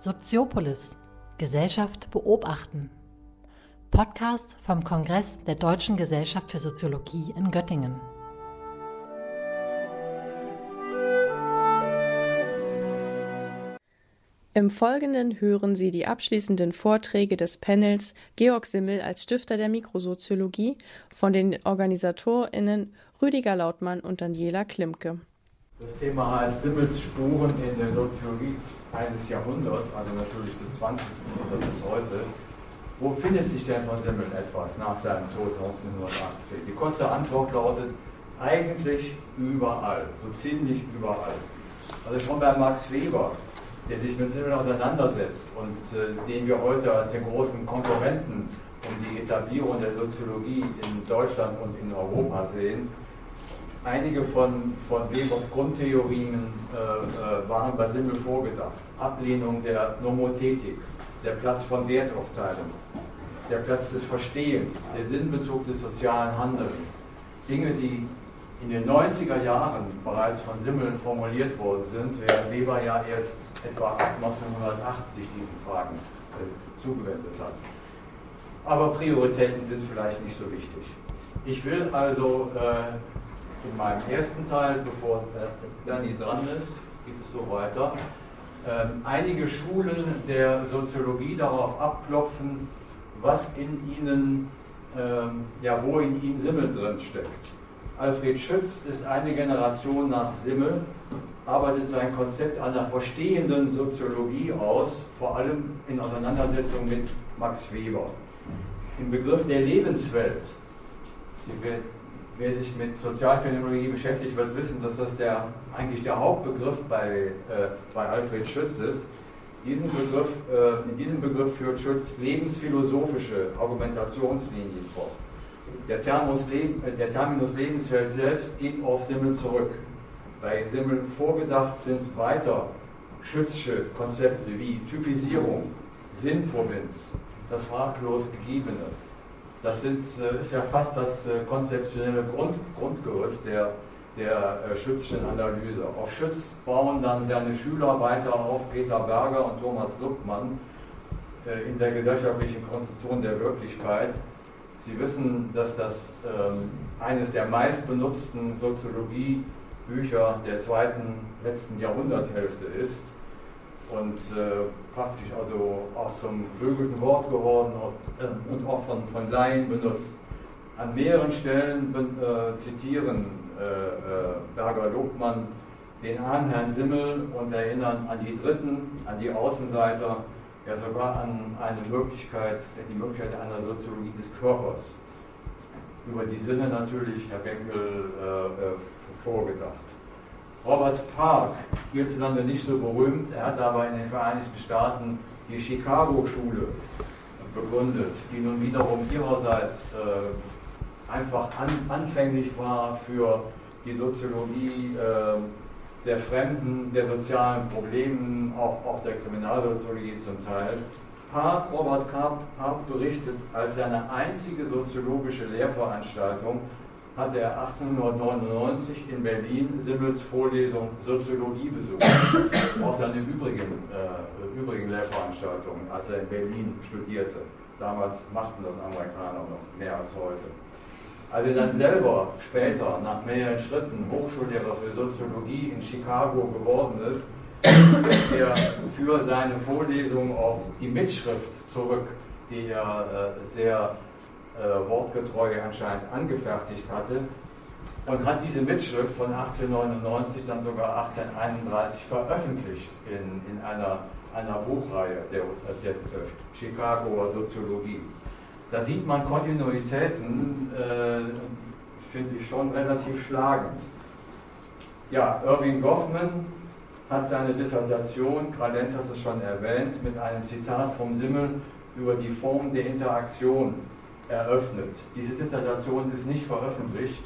Soziopolis Gesellschaft beobachten. Podcast vom Kongress der Deutschen Gesellschaft für Soziologie in Göttingen. Im Folgenden hören Sie die abschließenden Vorträge des Panels Georg Simmel als Stifter der Mikrosoziologie von den OrganisatorInnen Rüdiger Lautmann und Daniela Klimke. Das Thema heißt Simmels Spuren in der Soziologie eines Jahrhunderts, also natürlich des 20. Jahrhunderts bis heute. Wo findet sich denn von Simmel etwas nach seinem Tod 1918? Die kurze Antwort lautet, eigentlich überall, so ziemlich überall. Also schon bei Max Weber, der sich mit Simmel auseinandersetzt und äh, den wir heute als den großen Konkurrenten um die Etablierung der Soziologie in Deutschland und in Europa sehen, einige von, von Webers Grundtheorien äh, äh, waren bei Simmel vorgedacht. Ablehnung der Nomothetik, der Platz von Werturteilen, der Platz des Verstehens, der Sinnbezug des sozialen Handelns. Dinge, die in den 90er Jahren bereits von Simmel formuliert worden sind, während Weber ja erst etwa 1980 diesen Fragen äh, zugewendet hat. Aber Prioritäten sind vielleicht nicht so wichtig. Ich will also äh, in meinem ersten Teil, bevor Danny dran ist, geht es so weiter, ähm, einige Schulen der Soziologie darauf abklopfen, was in ihnen, ähm, ja, wo in ihnen Simmel drin steckt. Alfred Schütz ist eine Generation nach Simmel, arbeitet sein Konzept einer verstehenden Soziologie aus, vor allem in Auseinandersetzung mit Max Weber. Im Begriff der Lebenswelt, Sie wer sich mit Sozialphänomenologie beschäftigt, wird wissen, dass das der, eigentlich der Hauptbegriff bei, äh, bei Alfred Schütz ist. Diesen Begriff, äh, in diesem Begriff führt Schütz lebensphilosophische Argumentationslinien vor. Der, Thermus, äh, der Terminus Lebenswelt selbst geht auf Simmel zurück. Bei Simmel vorgedacht sind weiter Schützsche Konzepte wie Typisierung, Sinnprovinz, das fraglos Gegebene, das sind, äh, ist ja fast das äh, konzeptionelle Grund, Grundgerüst der, der äh, Schützschen Analyse. Auf Schütz bauen dann seine Schüler weiter auf, Peter Berger und Thomas Luckmann, in der gesellschaftlichen Konstruktion der Wirklichkeit. Sie wissen, dass das ähm, eines der meistbenutzten Soziologiebücher der zweiten, letzten Jahrhunderthälfte ist und äh, praktisch also auch zum geflügelten Wort geworden äh, und auch von, von Laien benutzt. An mehreren Stellen äh, zitieren äh, äh, Berger Lobmann den Herrn Simmel und erinnern an die Dritten, an die Außenseiter, ja sogar an eine Möglichkeit, die Möglichkeit einer Soziologie des Körpers. Über die Sinne natürlich Herr Benkel äh, vorgedacht. Robert Park, hierzulande nicht so berühmt, er hat aber in den Vereinigten Staaten die Chicago-Schule begründet, die nun wiederum ihrerseits äh, einfach an, anfänglich war für die Soziologie äh, der Fremden, der sozialen Probleme, auch, auch der Kriminalsoziologie zum Teil. Park, Robert Park berichtet als seine einzige soziologische Lehrveranstaltung hatte er 1899 in Berlin Simmels Vorlesung Soziologie besucht, auch seine übrigen, äh, übrigen Lehrveranstaltungen, als er in Berlin studierte. Damals machten das Amerikaner noch mehr als heute. Als er dann selber später, nach mehreren Schritten, Hochschullehrer für Soziologie in Chicago geworden ist, ist er für seine Vorlesung auf die Mitschrift zurück, die er äh, sehr äh, wortgetreu anscheinend angefertigt hatte und hat diese Mitschrift von 1899 dann sogar 1831 veröffentlicht in, in einer, einer Buchreihe der, der, der Chicagoer Soziologie. Da sieht man Kontinuitäten, äh, finde ich schon relativ schlagend. Ja, Irving Goffman hat seine Dissertation, Karl Lenz hat es schon erwähnt, mit einem Zitat vom Simmel über die Form der Interaktion eröffnet. Diese Dissertation ist nicht veröffentlicht.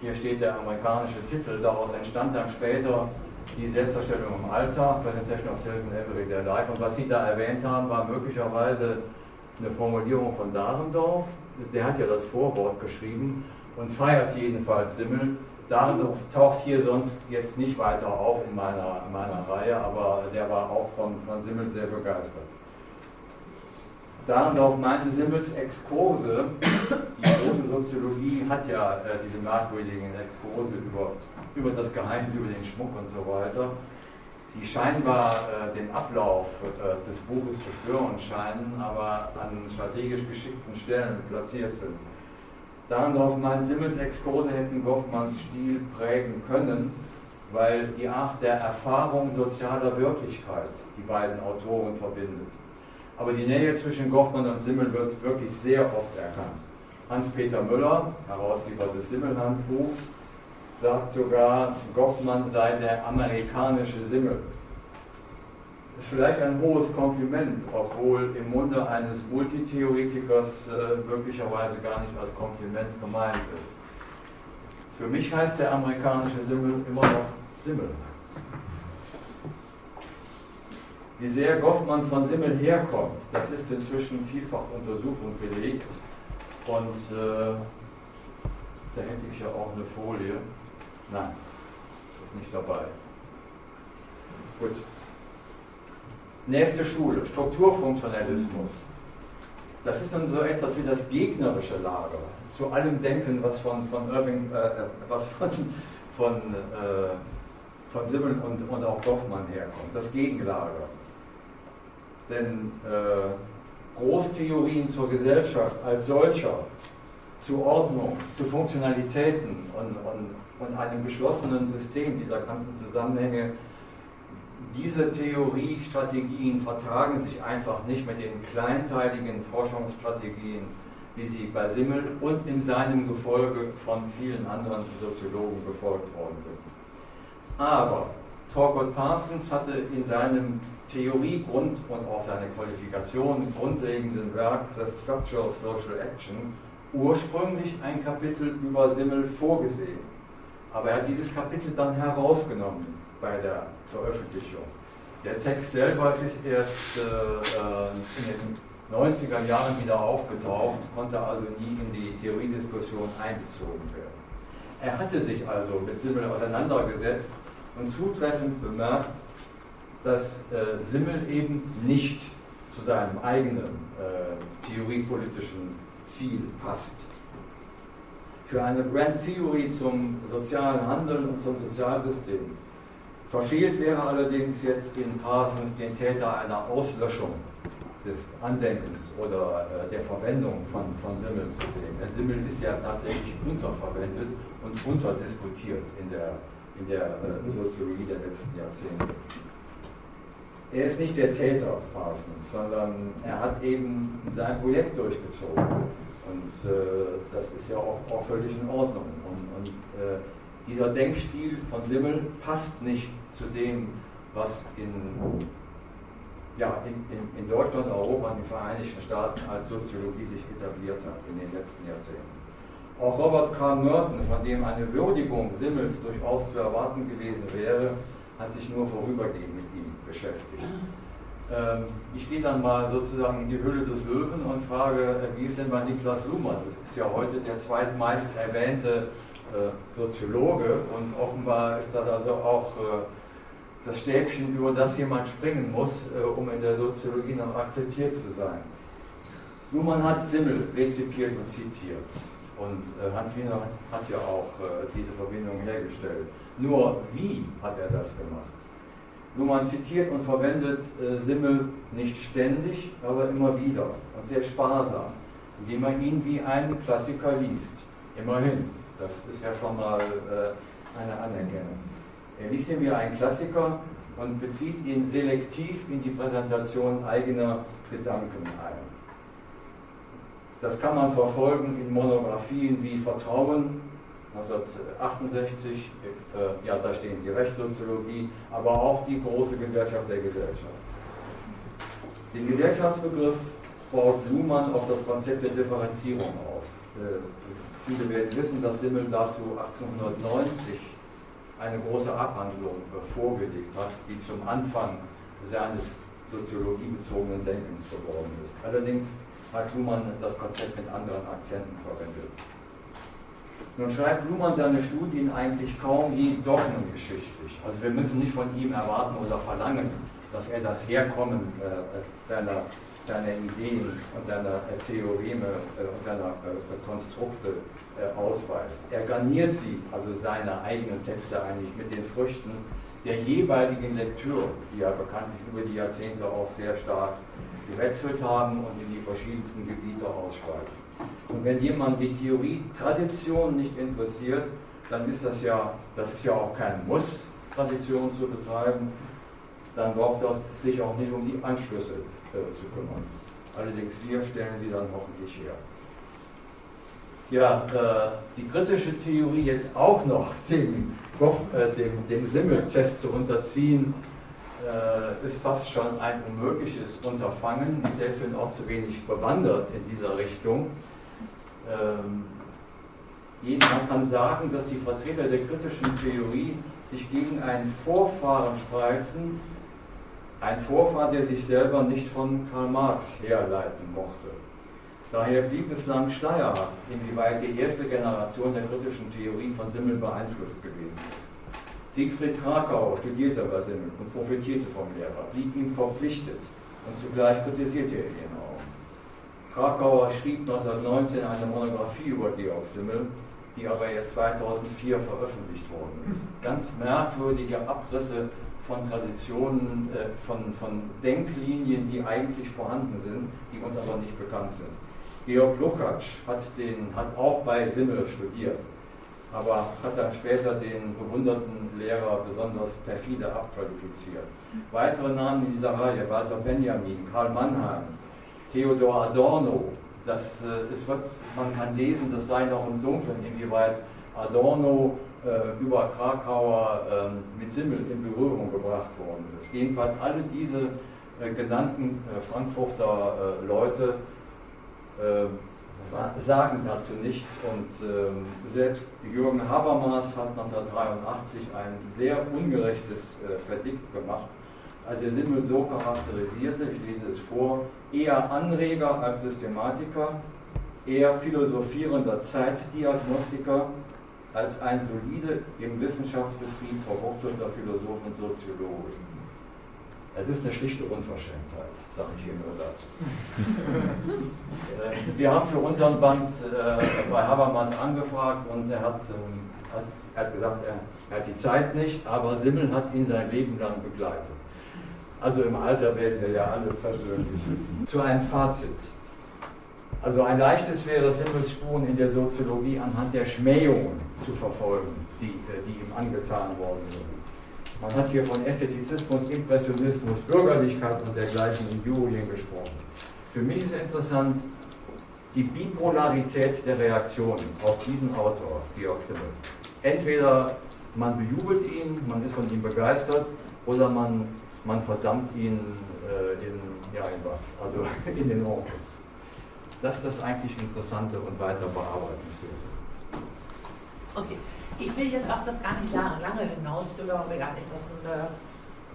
Hier steht der amerikanische Titel. Daraus entstand dann später die Selbstverstellung im Alltag, Presentation of Self in Everyday Life. Und was Sie da erwähnt haben, war möglicherweise eine Formulierung von Dahrendorf. Der hat ja das Vorwort geschrieben und feiert jedenfalls Simmel darin taucht hier sonst jetzt nicht weiter auf in meiner, in meiner Reihe, aber der war auch von, von Simmel sehr begeistert. Darauf meinte Simmels Exkurse, die große Soziologie hat ja äh, diese merkwürdigen Exkurse über, über das Geheimnis, über den Schmuck und so weiter, die scheinbar äh, den Ablauf äh, des Buches zu stören scheinen, aber an strategisch geschickten Stellen platziert sind. Darauf meint Simmels Exkurse hätten Goffmanns Stil prägen können, weil die Art der Erfahrung sozialer Wirklichkeit die beiden Autoren verbindet. Aber die Nähe zwischen Goffmann und Simmel wird wirklich sehr oft erkannt. Hans-Peter Müller, Herausgeber des Simmel-Handbuchs, sagt sogar, Goffmann sei der amerikanische Simmel. Ist vielleicht ein hohes Kompliment, obwohl im Munde eines Multitheoretikers äh, möglicherweise gar nicht als Kompliment gemeint ist. Für mich heißt der amerikanische Simmel immer noch Simmel wie sehr Goffmann von Simmel herkommt, das ist inzwischen vielfach untersucht und belegt. Und äh, da hätte ich ja auch eine Folie. Nein, ist nicht dabei. Gut. Nächste Schule, Strukturfunktionalismus. Das ist dann so etwas wie das gegnerische Lager zu allem Denken, was von, von Irving, äh, äh was von, von, äh, von Simmel und, und auch Goffmann herkommt. Das Gegenlager. Denn äh, Großtheorien zur Gesellschaft als solcher, zu Ordnung, zu Funktionalitäten und, und, und einem geschlossenen System dieser ganzen Zusammenhänge, diese Theoriestrategien vertragen sich einfach nicht mit den kleinteiligen Forschungsstrategien, wie sie bei Simmel und in seinem Gefolge von vielen anderen Soziologen befolgt worden sind. Aber Torquat Parsons hatte in seinem Theoriegrund und auch seine Qualifikation grundlegenden Werk The Structure of Social Action ursprünglich ein Kapitel über Simmel vorgesehen. Aber er hat dieses Kapitel dann herausgenommen bei der Veröffentlichung. Der Text selber ist erst äh, in den 90er Jahren wieder aufgetaucht, konnte also nie in die Theoriediskussion einbezogen werden. Er hatte sich also mit Simmel auseinandergesetzt und zutreffend bemerkt, dass äh, Simmel eben nicht zu seinem eigenen äh, theoriepolitischen Ziel passt. Für eine Grand Theory zum sozialen Handeln und zum Sozialsystem verfehlt wäre allerdings jetzt in Parsons den Täter einer Auslöschung des Andenkens oder äh, der Verwendung von, von Simmel zu sehen. Denn Simmel ist ja tatsächlich unterverwendet und unterdiskutiert in der, in der äh, Soziologie der letzten Jahrzehnte er ist nicht der Täter Parsons, sondern er hat eben sein Projekt durchgezogen. Und äh, das ist ja auch, auch, völlig in Ordnung. Und, und äh, dieser Denkstil von Simmel passt nicht zu dem, was in, ja, in, in, in Deutschland, Europa und den Vereinigten Staaten als Soziologie sich etabliert hat in den letzten Jahrzehnten. Auch Robert K. Merton, von dem eine Würdigung Simmels durchaus zu erwarten gewesen wäre, hat sich nur vorübergehend mit beschäftigt. Ähm, ich gehe dann mal sozusagen in die Hülle des Löwen und frage, äh, wie ist denn bei Niklas Luhmann? Das ist ja heute der zweitmeist erwähnte äh, Soziologe und offenbar ist das also auch äh, das Stäbchen, über das jemand springen muss, um in der Soziologie noch akzeptiert zu sein. Luhmann hat Simmel rezipiert und zitiert. Und Hans Wiener hat, hat ja auch diese Verbindung hergestellt. Nur wie hat er das gemacht? Luhmann zitiert und verwendet äh, Simmel nicht ständig, aber immer wieder und sehr sparsam, indem er ihn wie einen Klassiker liest. Immerhin, das ist ja schon mal äh, eine Anerkennung. Er liest ihn wie einen Klassiker und bezieht ihn selektiv in die Präsentation eigener Gedanken ein. Das kann man verfolgen in Monographien wie Vertrauen 1968, äh, ja, da stehen Sie, Rechtssoziologie, aber auch die große Gesellschaft der Gesellschaft. Den Gesellschaftsbegriff baut Luhmann auf das Konzept der Differenzierung auf. Äh, viele werden wissen, dass Simmel dazu 1890 eine große Abhandlung äh, vorgelegt hat, die zum Anfang seines soziologiebezogenen Denkens geworden ist. Allerdings hat Luhmann das Konzept mit anderen Akzenten verwendet. Nun schreibt Luhmann seine Studien eigentlich kaum je dogmengeschichtlich. Also wir müssen nicht von ihm erwarten oder verlangen, dass er das Herkommen äh, seiner, seiner Ideen und seiner äh, Theoreme äh, und seiner äh, Konstrukte äh, ausweist. Er garniert sie, also seine eigenen Texte eigentlich, mit den Früchten der jeweiligen Lektüre, die ja bekanntlich über die Jahrzehnte auch sehr stark gewechselt haben und in die verschiedensten Gebiete ausschreiten. Und wenn jemand die Theorie Tradition nicht interessiert, dann ist das ja, das ist ja auch kein Muss, Tradition zu betreiben, dann braucht es sich auch nicht um die Anschlüsse äh, zu kümmern. Allerdings wir stellen sie dann hoffentlich her. Ja, äh, die kritische Theorie jetzt auch noch dem, äh, dem, dem Simmel-Test zu unterziehen, äh, ist fast schon ein unmögliches Unterfangen. Ich selbst bin auch zu wenig bewandert in dieser Richtung. Ähm, man kann sagen, dass die Vertreter der kritischen Theorie sich gegen einen Vorfahren spreizen, ein Vorfahren, der sich selber nicht von Karl Marx herleiten mochte. Daher blieb es lang schleierhaft, inwieweit die erste Generation der kritischen Theorie von Simmel beeinflusst gewesen ist. Siegfried Krakauer studierte bei Simmel und profitierte vom Lehrer, blieb ihm verpflichtet und zugleich kritisierte er ihn auch. Krakauer schrieb 1919 eine Monographie über Georg Simmel, die aber erst 2004 veröffentlicht worden ist. Ganz merkwürdige Abrisse von Traditionen, äh, von, von Denklinien, die eigentlich vorhanden sind, die uns aber nicht bekannt sind. Georg Lukacs hat, den, hat auch bei Simmel studiert, aber hat dann später den bewunderten Lehrer besonders perfide abqualifiziert. Weitere Namen in dieser Reihe, Walter Benjamin, Karl Mannheim, Theodor Adorno, das, äh, es wird, man kann lesen, das sei noch im Dunkeln, inwieweit Adorno äh, über Krakauer äh, mit Simmel in Berührung gebracht worden ist. Jedenfalls alle diese äh, genannten äh, Frankfurter äh, Leute sagen dazu nichts. Und ähm, selbst Jürgen Habermas hat 1983 ein sehr ungerechtes Verdikt gemacht, als er Simmel so charakterisierte, ich lese es vor, eher Anreger als Systematiker, eher philosophierender Zeitdiagnostiker als ein solide im Wissenschaftsbetrieb verwurzelter Philosoph und Soziologe. Es ist eine schlichte Unverschämtheit, sage ich hier nur dazu. Äh, wir haben für unseren Band äh, bei Habermas angefragt und er hat, ähm, er hat gesagt, er, hat die Zeit nicht, aber Simmel hat ihn sein Leben lang begleitet. Also im Alter werden wir ja alle versöhnlich. Zu einem Fazit. Also ein leichtes wäre, Simmelspuren in der Soziologie anhand der Schmähungen zu verfolgen, die, äh, die ihm angetan worden sind. Man hat hier von Ästhetizismus, Impressionismus, Bürgerlichkeit und dergleichen in Jurien gesprochen. Für mich ist interessant die Bipolarität der Reaktionen auf diesen Autor, Georg Simmel. Entweder man bejubelt ihn, man ist von ihm begeistert, oder man, man verdammt ihn äh, in, ja, in was, also in den Orkus. Das ist das eigentlich Interessante und weiter bearbeitenswerte. Ich will jetzt auch das gar nicht lange, lange hinauszögern, weil wir gar nicht was eine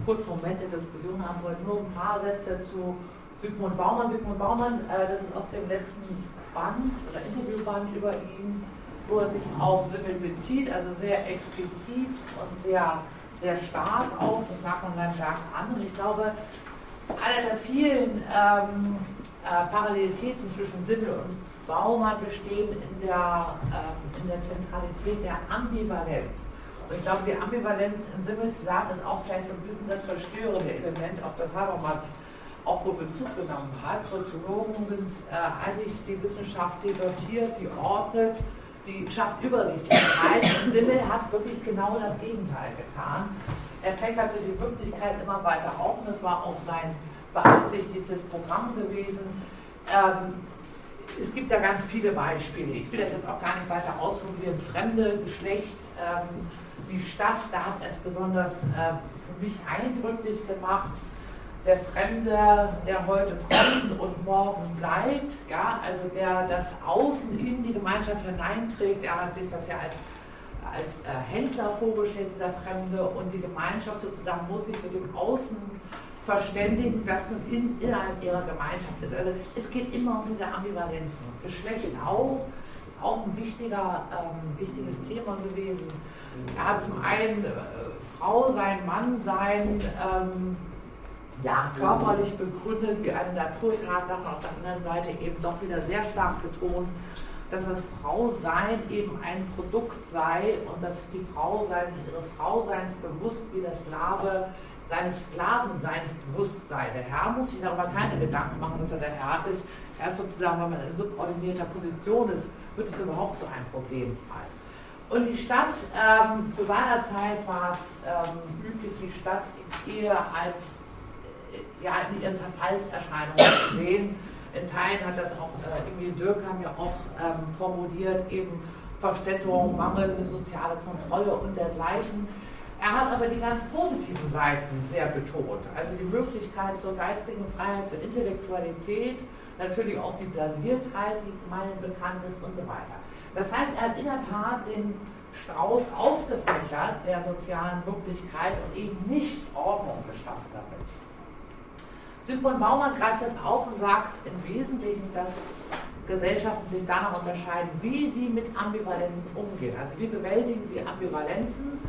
kurze Moment der Diskussion haben wollen. Nur ein paar Sätze zu Sigmund Baumann. Sigmund Baumann, äh, das ist aus dem letzten Band oder Interviewband über ihn, wo er sich auf Simmel bezieht, also sehr explizit und sehr, sehr stark auch. Das mag man dann stark an. Und ich glaube, einer der vielen ähm, äh, Parallelitäten zwischen Simmel und Baumann bestehen in der, äh, in der Zentralität der Ambivalenz. Und ich glaube, die Ambivalenz in Simmels Werk ist auch vielleicht so ein bisschen das verstörende Element, auf das Habermas auch wohl Bezug genommen hat. Soziologen sind äh, eigentlich die Wissenschaft, die sortiert, die ordnet, die schafft. Und Simmel hat wirklich genau das Gegenteil getan. Er fächerte die Wirklichkeit immer weiter auf und das war auch sein beabsichtigtes Programm gewesen. Ähm, es gibt da ganz viele Beispiele. Ich will das jetzt auch gar nicht weiter ausprobieren. Fremde, Geschlecht, ähm, die Stadt, da hat es besonders äh, für mich eindrücklich gemacht. Der Fremde, der heute kommt und morgen bleibt, ja, also der das Außen in die Gemeinschaft hineinträgt, er hat sich das ja als als äh, Händler vorgestellt, dieser Fremde, und die Gemeinschaft sozusagen muss sich mit dem Außen verständigen, dass man in, innerhalb ihrer Gemeinschaft ist. Also es geht immer um diese Ambivalenzen. Geschlecht auch. auch ein wichtiger, ähm, wichtiges Thema gewesen. Hat zum einen äh, Frau sein, Mann sein, ähm, ja, körperlich begründet wie eine Naturtatsache, auf der anderen Seite eben doch wieder sehr stark betont, dass das Frausein eben ein Produkt sei und dass die Frau sein, ihres Frauseins bewusst wie der Sklave seines Sklavenseins bewusst sei. Der Herr muss sich darüber keine Gedanken machen, dass er der Herr ist. Er ist sozusagen, wenn man in subordinierter Position ist, wird es überhaupt zu einem Problem fallen. Und die Stadt, ähm, zu seiner Zeit war es ähm, üblich, die Stadt eher als ja, in ihren Zerfallserscheinungen zu sehen. In Teilen hat das auch äh, Emil Dürkheim ja auch ähm, formuliert, eben Verstädtung, mangelnde soziale Kontrolle und dergleichen. Er hat aber die ganz positiven Seiten sehr betont. Also die Möglichkeit zur geistigen Freiheit, zur Intellektualität, natürlich auch die Blasiertheit, die gemeinhin bekannt ist und so weiter. Das heißt, er hat in der Tat den Strauß aufgefächert der sozialen Wirklichkeit und eben nicht Ordnung geschaffen damit. Sigmund Baumann greift das auf und sagt im Wesentlichen, dass Gesellschaften sich danach unterscheiden, wie sie mit Ambivalenzen umgehen. Also wie bewältigen sie Ambivalenzen.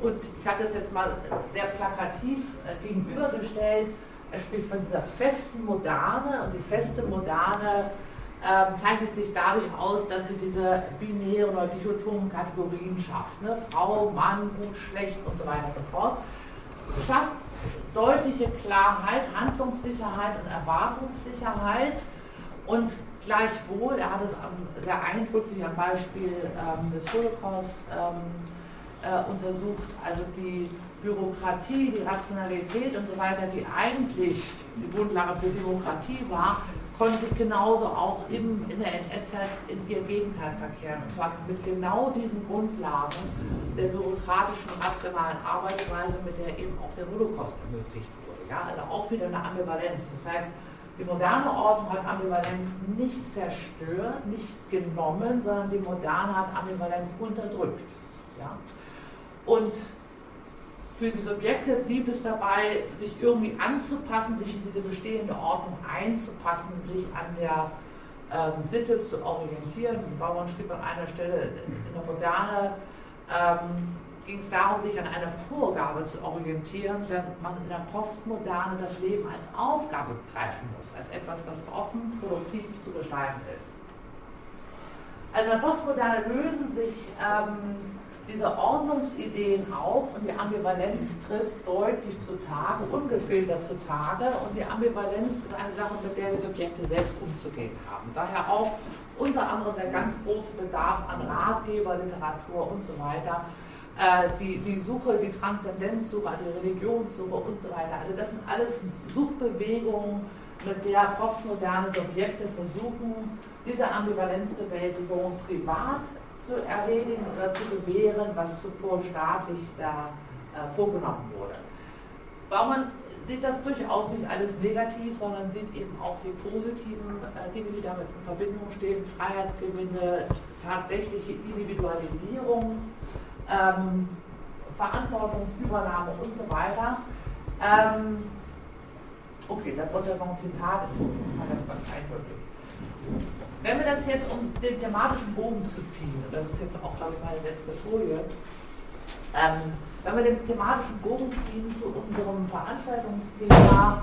Und ich habe das jetzt mal sehr plakativ äh, gegenübergestellt. Er spricht von dieser festen Moderne und die feste Moderne ähm, zeichnet sich dadurch aus, dass sie diese binären oder dichotomen Kategorien schafft. Ne? Frau, Mann, gut, schlecht und so weiter und so fort. Schafft deutliche Klarheit, Handlungssicherheit und Erwartungssicherheit und gleichwohl, er hat es sehr eindrücklich am Beispiel ähm, des Holocaust ähm, äh, untersucht, also die Bürokratie, die Rationalität und so weiter, die eigentlich die Grundlage für Demokratie war, konnte sich genauso auch im, in der NS-Zeit in ihr Gegenteil verkehren. Und zwar mit genau diesen Grundlagen der bürokratischen, rationalen Arbeitsweise, mit der eben auch der Holocaust ermöglicht wurde. Ja, also auch wieder eine Ambivalenz. Das heißt, die moderne Ordnung hat Ambivalenz nicht zerstört, nicht genommen, sondern die moderne hat Ambivalenz unterdrückt. Ja? Und für die Subjekte blieb es dabei, sich irgendwie anzupassen, sich in diese bestehende Ordnung einzupassen, sich an der ähm, Sitte zu orientieren. Baumann schrieb an einer Stelle in der Moderne, ähm, ging es darum, sich an einer Vorgabe zu orientieren, während man in der Postmoderne das Leben als Aufgabe begreifen muss, als etwas, was offen, produktiv zu gestalten ist. Also in der Postmoderne lösen sich ähm, diese Ordnungsideen auf und die Ambivalenz tritt deutlich zutage, ungefiltert zutage. Und die Ambivalenz ist eine Sache, mit der die Subjekte selbst umzugehen haben. Daher auch unter anderem der ganz große Bedarf an Ratgeber, Literatur und so weiter. Äh, die, die Suche, die Transzendenzsuche, also die Religionssuche und so weiter. Also das sind alles Suchbewegungen, mit der postmoderne Subjekte versuchen, diese Ambivalenzbewältigung privat zu erledigen oder zu bewähren, was zuvor staatlich da äh, vorgenommen wurde. Baumann sieht das durchaus nicht alles negativ, sondern sieht eben auch die positiven äh, Dinge, die damit in Verbindung stehen, Freiheitsgewinne, tatsächliche Individualisierung, ähm, Verantwortungsübernahme und so weiter. Ähm, okay, da wird ja noch ein Zitat, ich mal eindrücken. Wenn wir das jetzt, um den thematischen Bogen zu ziehen, und das ist jetzt auch, glaube ich, meine letzte Folie, ähm, wenn wir den thematischen Bogen ziehen zu unserem Veranstaltungsthema,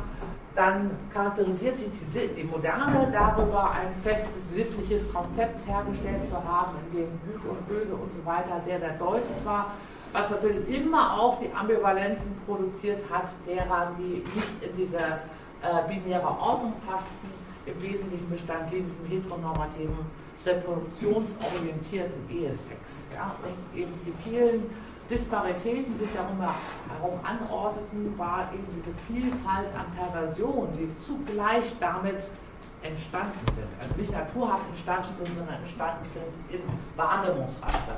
dann charakterisiert sich die, die, Moderne darüber, ein festes sittliches Konzept hergestellt zu haben, in dem Gut und Böse und so weiter sehr, sehr deutlich war, was natürlich immer auch die Ambivalenzen produziert hat, derer, die nicht in diese äh, binäre Ordnung passten im Wesentlichen bestand in diesem heteronormativen, reproduktionsorientierten Ehesex. Ja? Und eben die vielen Disparitäten sich darum herum anordneten, war eben diese Vielfalt an Perversionen, die zugleich damit entstanden sind. Also nicht naturhaft entstanden sind, sondern entstanden sind im Wahrnehmungsraster.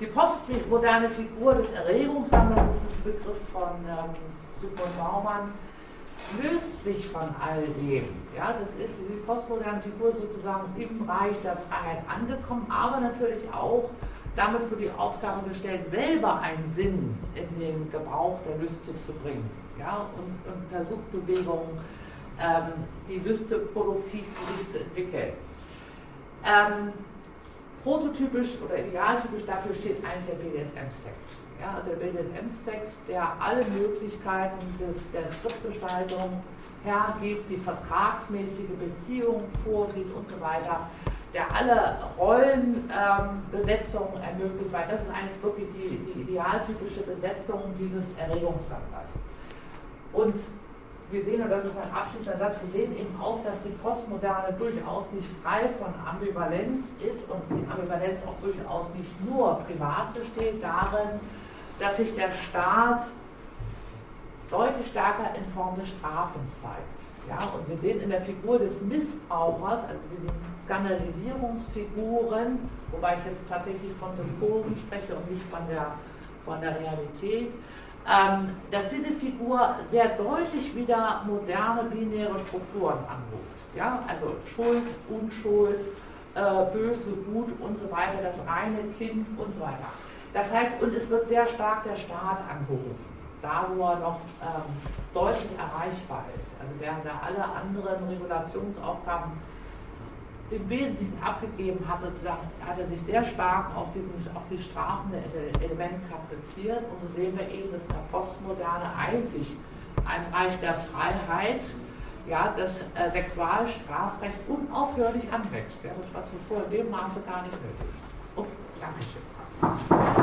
Die postmoderne Figur des Erregungssammlers ist ein Begriff von ähm, Sigmund Baumann, löst sich von all dem. Ja, das ist die postmoderne Figur sozusagen im Bereich der Freiheit angekommen, aber natürlich auch damit für die Aufgabe gestellt, selber einen Sinn in den Gebrauch der Lüste zu bringen. Ja, und, und per Suchtbewegung ähm, die Lüste produktiv für sich zu entwickeln. Ähm, prototypisch oder idealtypisch dafür steht eigentlich der BDSM-Sex. Ja, also der BDSM-Sex, der alle Möglichkeiten des, der Skriptgestaltung hergibt, die vertragsmäßige Beziehung vorsieht und so weiter, der alle Rollenbesetzungen ähm, ermöglicht, weil das ist eigentlich wirklich die, die idealtypische Besetzung dieses Erregungssenders. Und wir sehen, und das ist ein abschließender Satz, wir sehen eben auch, dass die Postmoderne durchaus nicht frei von Ambivalenz ist und die Ambivalenz auch durchaus nicht nur privat besteht darin, dass sich der Staat deutlich stärker in Form des Strafens zeigt. Ja, und wir sehen in der Figur des Missbrauchers, also diesen Skandalisierungsfiguren, wobei ich jetzt tatsächlich von Diskursen spreche und nicht von der, von der Realität, ähm, dass diese Figur sehr deutlich wieder moderne binäre Strukturen anruft. Ja? Also Schuld, Unschuld, äh, böse, gut und so weiter, das reine Kind und so weiter. Das heißt, und es wird sehr stark der Staat angerufen, da wo er noch ähm, deutlich erreichbar ist. Also während er alle anderen Regulationsaufgaben im Wesentlichen abgegeben hat, sozusagen, hat er sich sehr stark auf, diesen, auf die strafende Element kapriziert. Und so sehen wir eben, dass der Postmoderne eigentlich ein Bereich der Freiheit, ja, das äh, Sexualstrafrecht unaufhörlich anwächst. Ja, das war zuvor in dem Maße gar nicht nötig. Oh, Dankeschön.